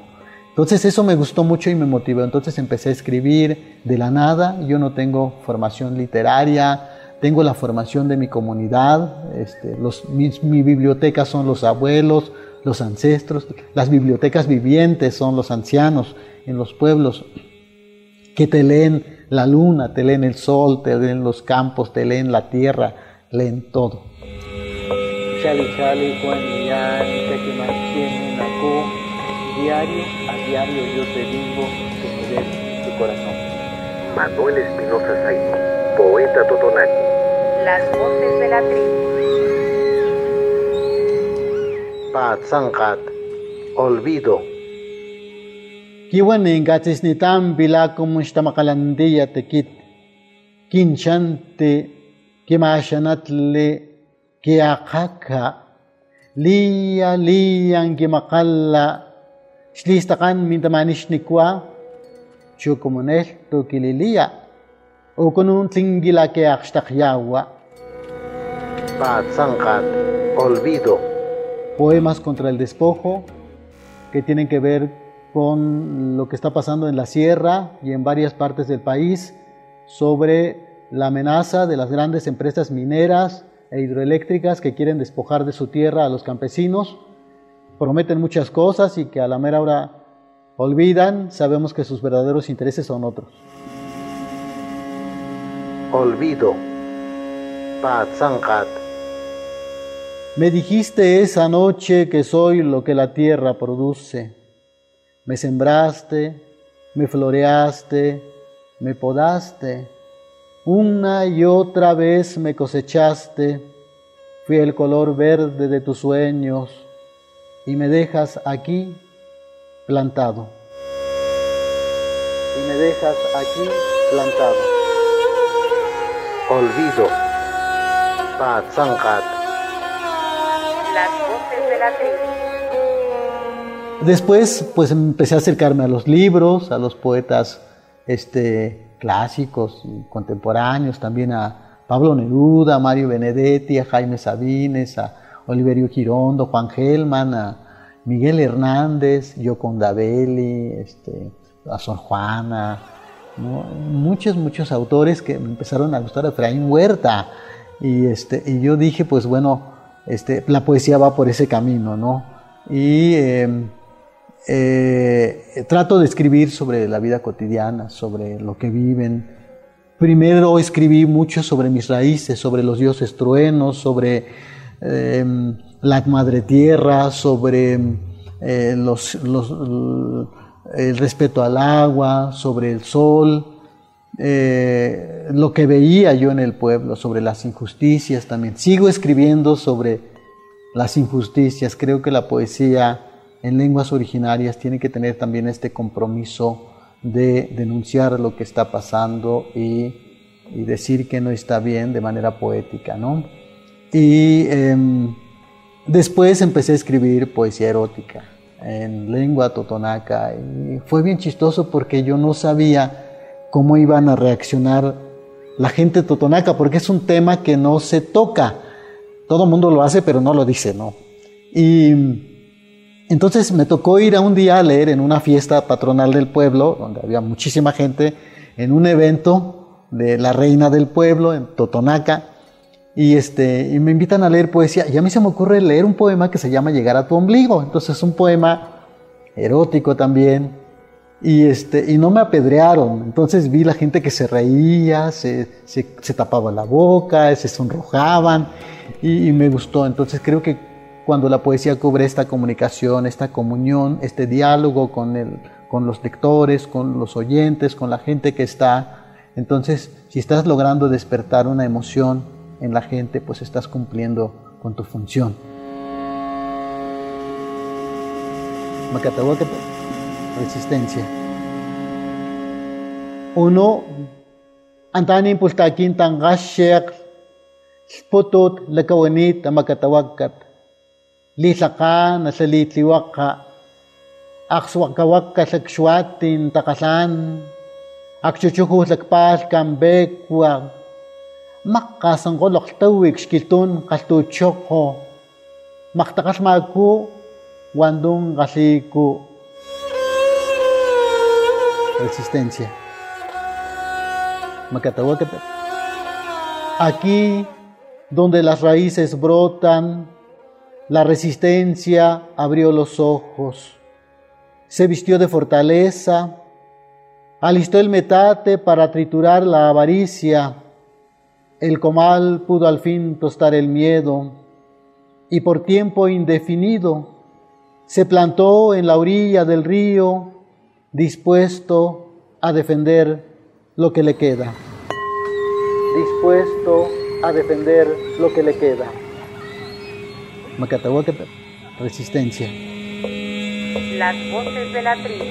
D: Entonces eso me gustó mucho y me motivó. Entonces empecé a escribir de la nada. Yo no tengo formación literaria, tengo la formación de mi comunidad, este, los, mi, mi, biblioteca son los abuelos, los ancestros, las bibliotecas vivientes son los ancianos en los pueblos que te leen la luna, te leen el sol, te leen los campos, te leen la tierra, leen todo.
H: Diario a diario yo te digo que me des tu corazón.
C: Manuel Espinosa Zaino, poeta totonaco.
F: Las voces de la tribu.
E: Patzangat, olvido.
D: Kiwan ingatis ni tam bila kumusta makalandiya tekit. Kinchante kimashanatli kiakaka. Liya liyan kimakalla. Shlistakan mintamanish nikwa. Chukumunel tu kililiya. Ukunun tlingila kiakshtakyawa.
E: Patzangat, olvido.
D: Poemas contra el despojo que tienen que ver con lo que está pasando en la sierra y en varias partes del país sobre la amenaza de las grandes empresas mineras e hidroeléctricas que quieren despojar de su tierra a los campesinos. Prometen muchas cosas y que a la mera hora olvidan. Sabemos que sus verdaderos intereses son otros.
E: Olvido. Patzangat,
D: Me dijiste esa noche que soy lo que la tierra produce. Me sembraste, me floreaste, me podaste. Una y otra vez me cosechaste. Fui el color verde de tus sueños y me dejas aquí plantado. Y me dejas aquí plantado.
E: Olvido. Patzangat,
F: Las voces de la tribu.
D: Después, pues empecé a acercarme a los libros, a los poetas este, clásicos y contemporáneos, también a Pablo Neruda, a Mario Benedetti, a Jaime Sabines, a Oliverio Girondo, Juan Gelman, a Miguel Hernández, Yoconda Belli, este, a Sor Juana, ¿no? muchos, muchos autores que me empezaron a gustar, Efraín Huerta, y, este, y yo dije, pues bueno, este, la poesía va por ese camino, ¿no? Y eh, eh, trato de escribir sobre la vida cotidiana, sobre lo que viven. Primero escribí mucho sobre mis raíces, sobre los dioses truenos, sobre eh, la madre tierra, sobre eh, los, los, el respeto al agua, sobre el sol, eh, lo que veía yo en el pueblo, sobre las injusticias también. Sigo escribiendo sobre las injusticias. Creo que la poesía en lenguas originarias tiene que tener también este compromiso de denunciar lo que está pasando y, decir que no está bien de manera poética, ¿no? Y eh, después empecé a escribir poesía erótica en lengua totonaca y fue bien chistoso porque yo no sabía cómo iban a reaccionar la gente totonaca porque es un tema que no se toca. Todo el mundo lo hace, pero no lo dice, ¿no? Y entonces me tocó ir a un día a leer en una fiesta patronal del pueblo, donde había muchísima gente, en un evento de la reina del pueblo, en Totonaca, y, este, y me invitan a leer poesía. Y a mí se me ocurre leer un poema que se llama Llegar a tu ombligo. Entonces es un poema erótico también. Y, este, y no me apedrearon. Entonces vi la gente que se reía, se, se, tapaba la boca, se sonrojaban. Y, y me gustó. Entonces creo que cuando la poesía cubre esta comunicación, esta comunión, este diálogo con, el, con los lectores, con los oyentes, con la gente que está. Entonces, si estás logrando despertar una emoción en la gente, pues estás cumpliendo con tu función. Resistencia. Uno, antanin pultakin tangashek, sputut, lakawanit, makatawakat. Litlaka, nasalitiwaka, akswakawaka sakshwatin takasan, akchuchuhu makkasanko loktawik skiltun kaltuchoko, maktakasmaku, wandung kasiku. Resistencia. Macatahuacate. Aquí, donde las raíces brotan, La resistencia abrió los ojos, se vistió de fortaleza, alistó el metate para triturar la avaricia, el comal pudo al fin tostar el miedo y por tiempo indefinido se plantó en la orilla del río dispuesto a defender lo que le queda. Dispuesto a defender lo que le queda. Macatahuaca, resistencia.
F: Las voces de la tribu.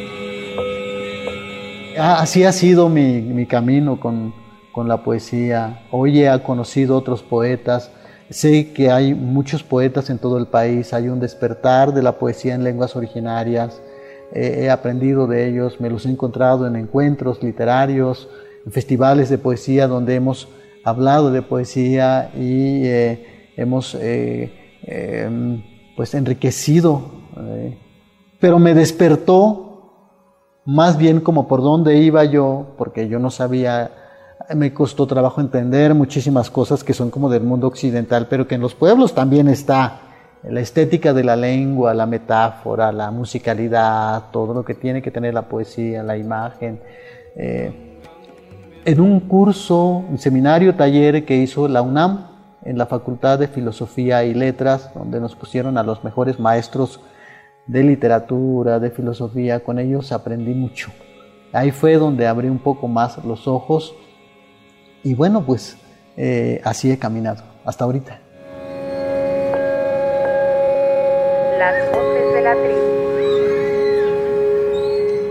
D: Ah, Así ha sido mi, mi camino con, con la poesía. Hoy he conocido otros poetas. Sé que hay muchos poetas en todo el país. Hay un despertar de la poesía en lenguas originarias. He aprendido de ellos. Me los he encontrado en encuentros literarios, en festivales de poesía donde hemos hablado de poesía y eh, hemos eh, eh, pues enriquecido. eh, pero me despertó más bien como por dónde iba yo, porque yo no sabía, me costó trabajo entender muchísimas cosas que son como del mundo occidental, pero que en los pueblos también está la estética de la lengua, la metáfora, la musicalidad, todo lo que tiene que tener la poesía, la imagen. Eh, en un curso, un seminario, taller que hizo la UNAM en la Facultad de Filosofía y Letras, donde nos pusieron a los mejores maestros de literatura, de filosofía, con ellos aprendí mucho. Ahí fue donde abrí un poco más los ojos y bueno, pues eh, así he caminado hasta ahorita.
F: Las voces de la tribu.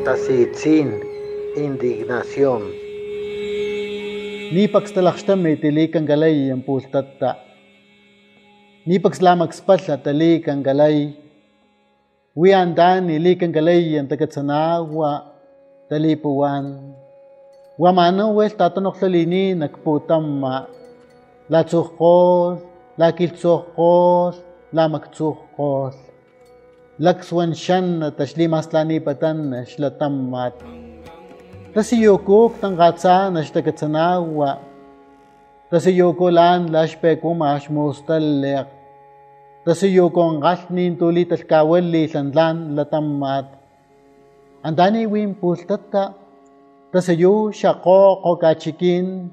E: Tasitzin, indignación.
D: Nipax talaxtami tilikan galay ang pultatta. Nipax lamax patla talikan galay. Wiandan ilikan galay ang tagatsanawa talipuan. Guamano wel tatanoctlalini nakputamma latzuhkol, lakiltzuhkol, lamakzuhkol. Lakswan shan tashli maslani patan shlatamat. Tasiyokuk tangatsa nashtakatanawa. Tasiyokolan lashpekuma ashmustallek. Tasiyokon galnin tulit alkawalli landlan latamat. Andani win pultata. תסיו שקו קוקה צ'יקין,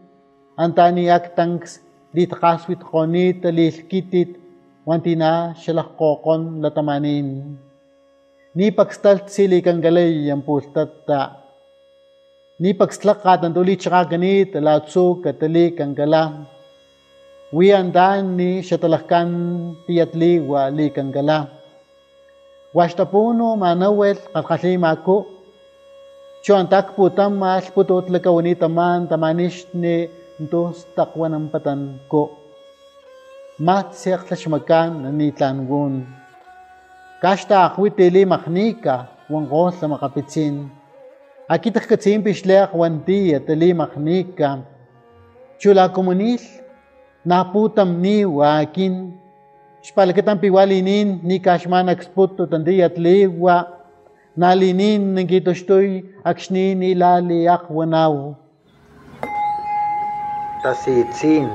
D: אנטני אקטנקס להתחס ביטחונית ללקיטית wantina shalak kokon latamanin. Ni pagstalt sili kang galay ang pultata. Ni pagslakat ang tuli tsaka ganit alatso katali kang gala. Wiandan ni shatalakan tiyatli wali kang gala. Washtapuno manawel kakasima ko Chontak putam mal putut lekawanitaman tamanixni ntus takwananpatanko. Matsiak tlachmakan nanitlangun. Kashta akwitili maknika wangos la makapitsin. Akitak katsin pixleak wantia tali maknika. Chula komunil, naputam niwa akin. Xpalakitan piwalinin ni kashmanak sputu tandiya tliwa. Nalinin ng kitostoy aksnin ilali akwanaw.
E: Tasitzin,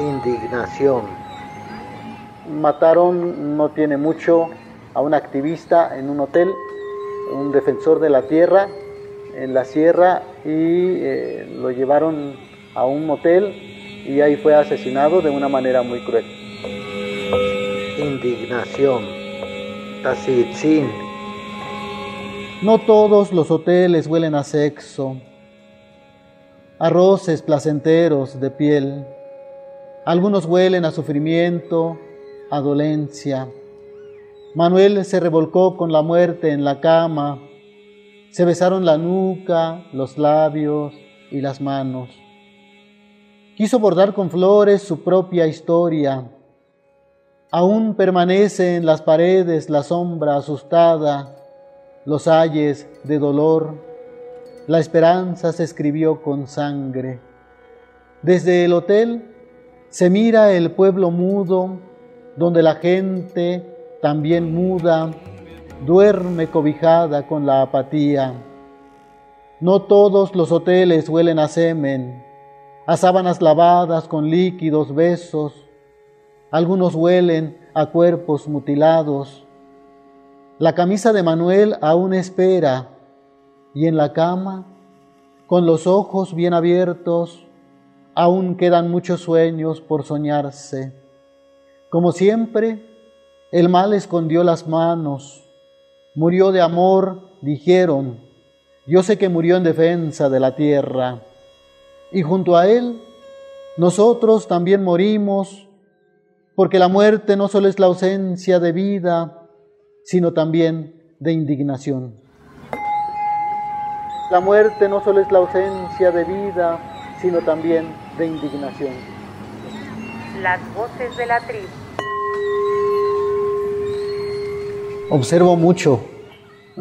E: indignación.
D: Mataron no tiene mucho a un activista en un hotel, un defensor de la tierra en la sierra y eh, lo llevaron a un motel y ahí fue asesinado de una manera muy cruel.
E: Indignación. Tasitzin,
D: No todos los hoteles huelen a sexo, arroces placenteros de piel. Algunos huelen a sufrimiento, a dolencia. Manuel se revolcó con la muerte en la cama. Se besaron la nuca, los labios y las manos. Quiso bordar con flores su propia historia. Aún permanece en las paredes la sombra asustada, los ayes de dolor. La esperanza se escribió con sangre. Desde el hotel se mira el pueblo mudo, donde la gente, también muda, duerme cobijada con la apatía. No todos los hoteles huelen a semen, a sábanas lavadas con líquidos besos. Algunos huelen a cuerpos mutilados. La camisa de Manuel aún espera y en la cama, con los ojos bien abiertos, aún quedan muchos sueños por soñarse. Como siempre, el mal escondió las manos, murió de amor, dijeron, yo sé que murió en defensa de la tierra, y junto a él, nosotros también morimos, porque la muerte no solo es la ausencia de vida, sino también de indignación. La muerte no solo es la ausencia de vida, sino también de indignación.
F: Las voces de la tribu.
D: Observo mucho,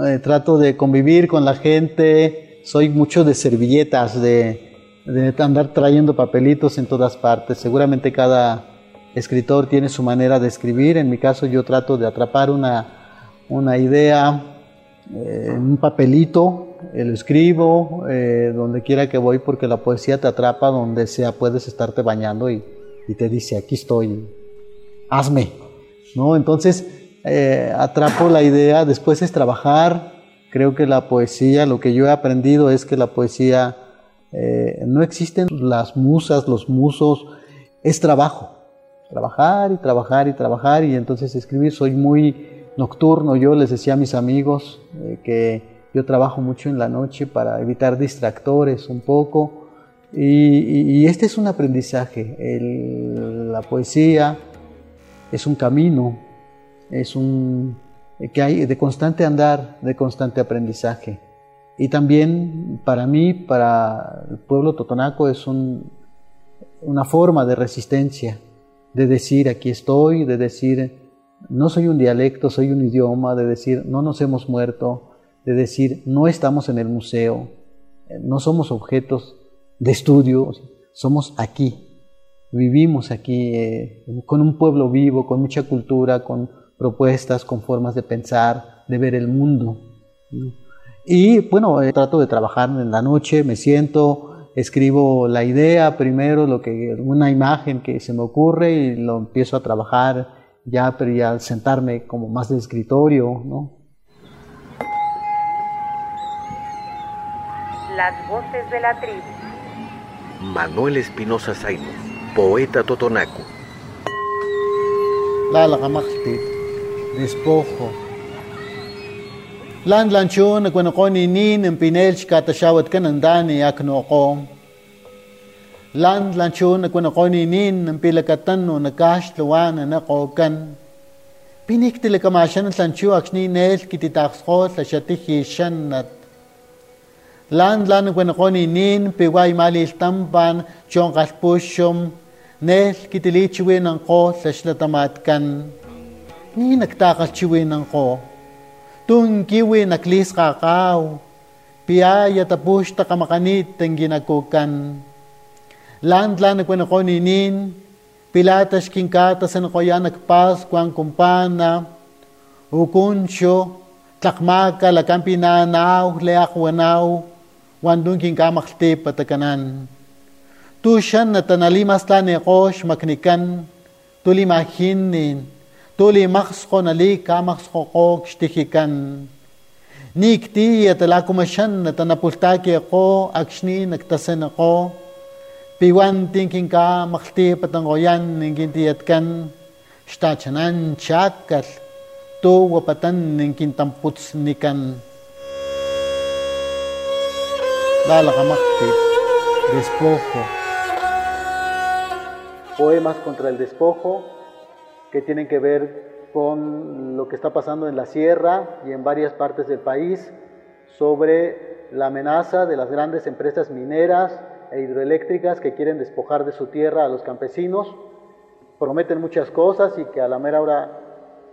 D: eh, trato de convivir con la gente, soy mucho de servilletas, de, de andar trayendo papelitos en todas partes. Seguramente cada escritor tiene su manera de escribir, en mi caso yo trato de atrapar una, una idea eh, un papelito, lo escribo eh, donde quiera que voy porque la poesía te atrapa donde sea, puedes estarte bañando y, y te dice, aquí estoy, hazme, ¿no? Entonces, eh, atrapo la idea, después es trabajar, creo que la poesía, lo que yo he aprendido es que la poesía, no existen las musas, los musos, es trabajo, trabajar y trabajar y trabajar y entonces escribir, soy muy nocturno, yo les decía a mis amigos eh, que yo trabajo mucho en la noche para evitar distractores un poco y, este es un aprendizaje, la poesía es un camino, es un eh, que hay de constante andar, de constante aprendizaje. Y también para mí, para el pueblo totonaco, es un- una forma de resistencia, de decir aquí estoy, de decir no soy un dialecto, soy un idioma, de decir no nos hemos muerto, de decir no estamos en el museo, eh, no somos objetos de estudio, somos aquí, vivimos aquí eh, con un pueblo vivo, con mucha cultura, con propuestas, con formas de pensar, de ver el mundo. Y bueno, eh, trato de trabajar en la noche, me siento, escribo la idea primero, lo que, una imagen que se me ocurre y lo empiezo a trabajar ya, pero ya al sentarme como más de escritorio, ¿no?
F: Las voces de la tribu.
G: Manuel Espinosa Zainos, poeta totonaco.
D: lalaqamaqtit, despojo. Lan lanchun kwenokoni nin en pinelch katashawat kanandani aknoko. Lan lan chu na kuna koninin ng pilakatan no nakash luwan na nakokan. Pinik tila kamasyan at lan chu aksni nel kititaksko sa siyatihisyan at lan lan kuna koninin piway malis tampan chong kaspusyom nel kitilichiwin ang ko sa silatamatkan. Ni nagtakalchiwin ang ko. Tung kiwi naklis kakaw. Piyaya tapos takamakanit ang ginakukan lantla nakuenakoninin, pilatas quincata ano senacoyanac pascuan compana, ucuncho, tlacmaca la campinanau, leahuanau, wandun quincamactipa tacanan. Tushan natanalimas tlanecosh macnican, tulimajinin, tulimaxco nalica maxcococ xtijican. Nicti yatelacumashan natanapultaquiaco, acxni nactasenaco, piwan thinking ka makti patangoyan ng gintiyatkan, shtachanan chakal, to wapatan ng kintamputs nikan. Lalakamakti, despojo. Poemas contra el despojo que tienen que ver con lo que está pasando en la sierra y en varias partes del país sobre la amenaza de las grandes empresas mineras e hidroeléctricas que quieren despojar de su tierra a los campesinos. Prometen muchas cosas y que a la mera hora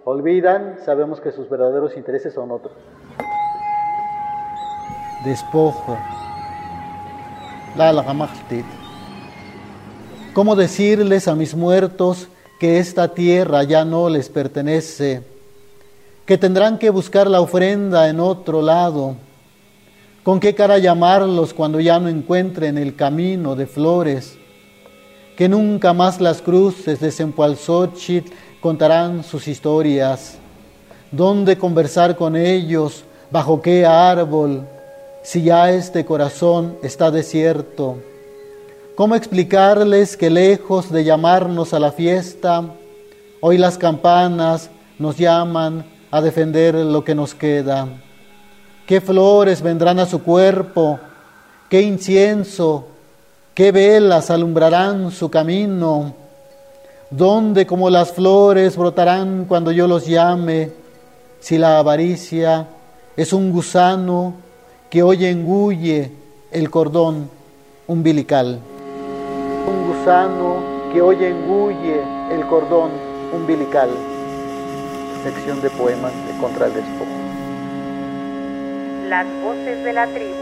D: olvidan, sabemos que sus verdaderos intereses son otros. Despojo. ¿Cómo decirles a mis muertos que esta tierra ya no les pertenece? Que tendrán que buscar la ofrenda en otro lado. ¿Con qué cara llamarlos cuando ya no encuentren el camino de flores? que nunca más las cruces de Sempoalzóchitl contarán sus historias. ¿Dónde conversar con ellos? ¿Bajo qué árbol? Si ya este corazón está desierto. ¿Cómo explicarles que lejos de llamarnos a la fiesta, hoy las campanas nos llaman a defender lo que nos queda? ¿Qué flores vendrán a su cuerpo? ¿Qué incienso? ¿Qué velas alumbrarán su camino? ¿Dónde como las flores brotarán cuando yo los llame? Si la avaricia es un gusano que hoy engulle el cordón umbilical. Un gusano que hoy engulle el cordón umbilical. Sección de poemas de Contra el Despojo.
F: Las voces de la tribu.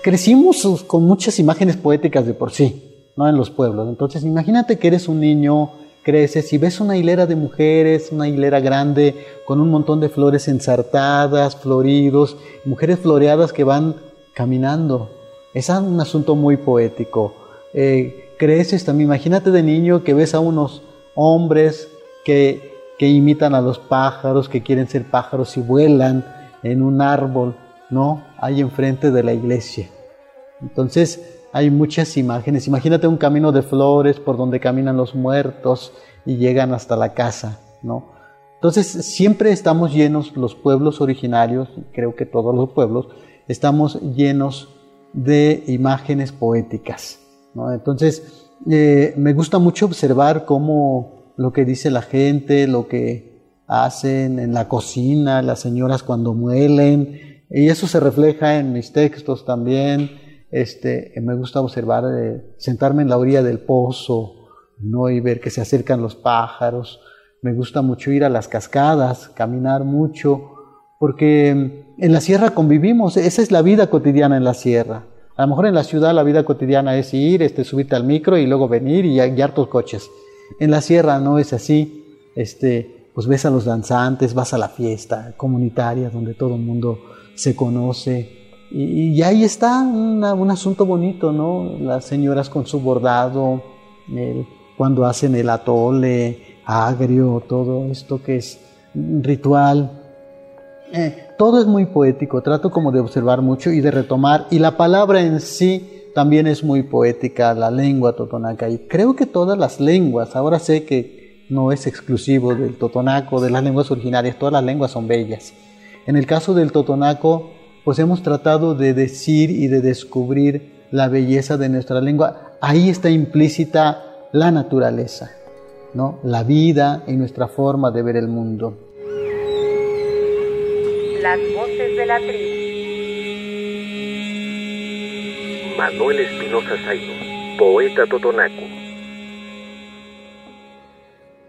D: Crecimos con muchas imágenes poéticas de por sí, ¿no? En los pueblos. Entonces, imagínate que eres un niño, creces y ves una hilera de mujeres, una hilera grande con un montón de flores ensartadas, floridos, mujeres floreadas que van caminando. Es un asunto muy poético. Eh, creces también, imagínate de niño que ves a unos hombres que, que imitan a los pájaros, que quieren ser pájaros y vuelan en un árbol, ¿no? Ahí enfrente de la iglesia. Entonces, hay muchas imágenes. Imagínate un camino de flores por donde caminan los muertos y llegan hasta la casa, ¿no? Entonces, siempre estamos llenos, los pueblos originarios, creo que todos los pueblos, estamos llenos de imágenes poéticas, ¿no? Entonces, eh, me gusta mucho observar cómo lo que dice la gente, lo que hacen en la cocina, las señoras cuando muelen, y eso se refleja en mis textos también. Este, me gusta observar, eh, sentarme en la orilla del pozo, ¿no? y ver que se acercan los pájaros. Me gusta mucho ir a las cascadas, caminar mucho, porque en la sierra convivimos, esa es la vida cotidiana en la sierra. A lo mejor en la ciudad la vida cotidiana es ir, este, subirte al micro y luego venir y guiar tus coches. En la sierra no es así. Este, pues ves a los danzantes, vas a la fiesta comunitaria donde todo el mundo se conoce. Y, y ahí está una, un asunto bonito, ¿no? Las señoras con su bordado, el, cuando hacen el atole agrio, todo esto que es ritual. Eh, todo es muy poético, trato como de observar mucho y de retomar. Y la palabra en sí también es muy poética, la lengua totonaca. Y creo que todas las lenguas, ahora sé que no es exclusivo del totonaco, de las lenguas originarias, todas las lenguas son bellas. En el caso del totonaco, pues hemos tratado de decir y de descubrir la belleza de nuestra lengua. Ahí está implícita la naturaleza, ¿no? la vida y nuestra forma de ver el mundo.
F: Las voces de la tribu.
C: Manuel Espinosa Zaino, poeta totonaco.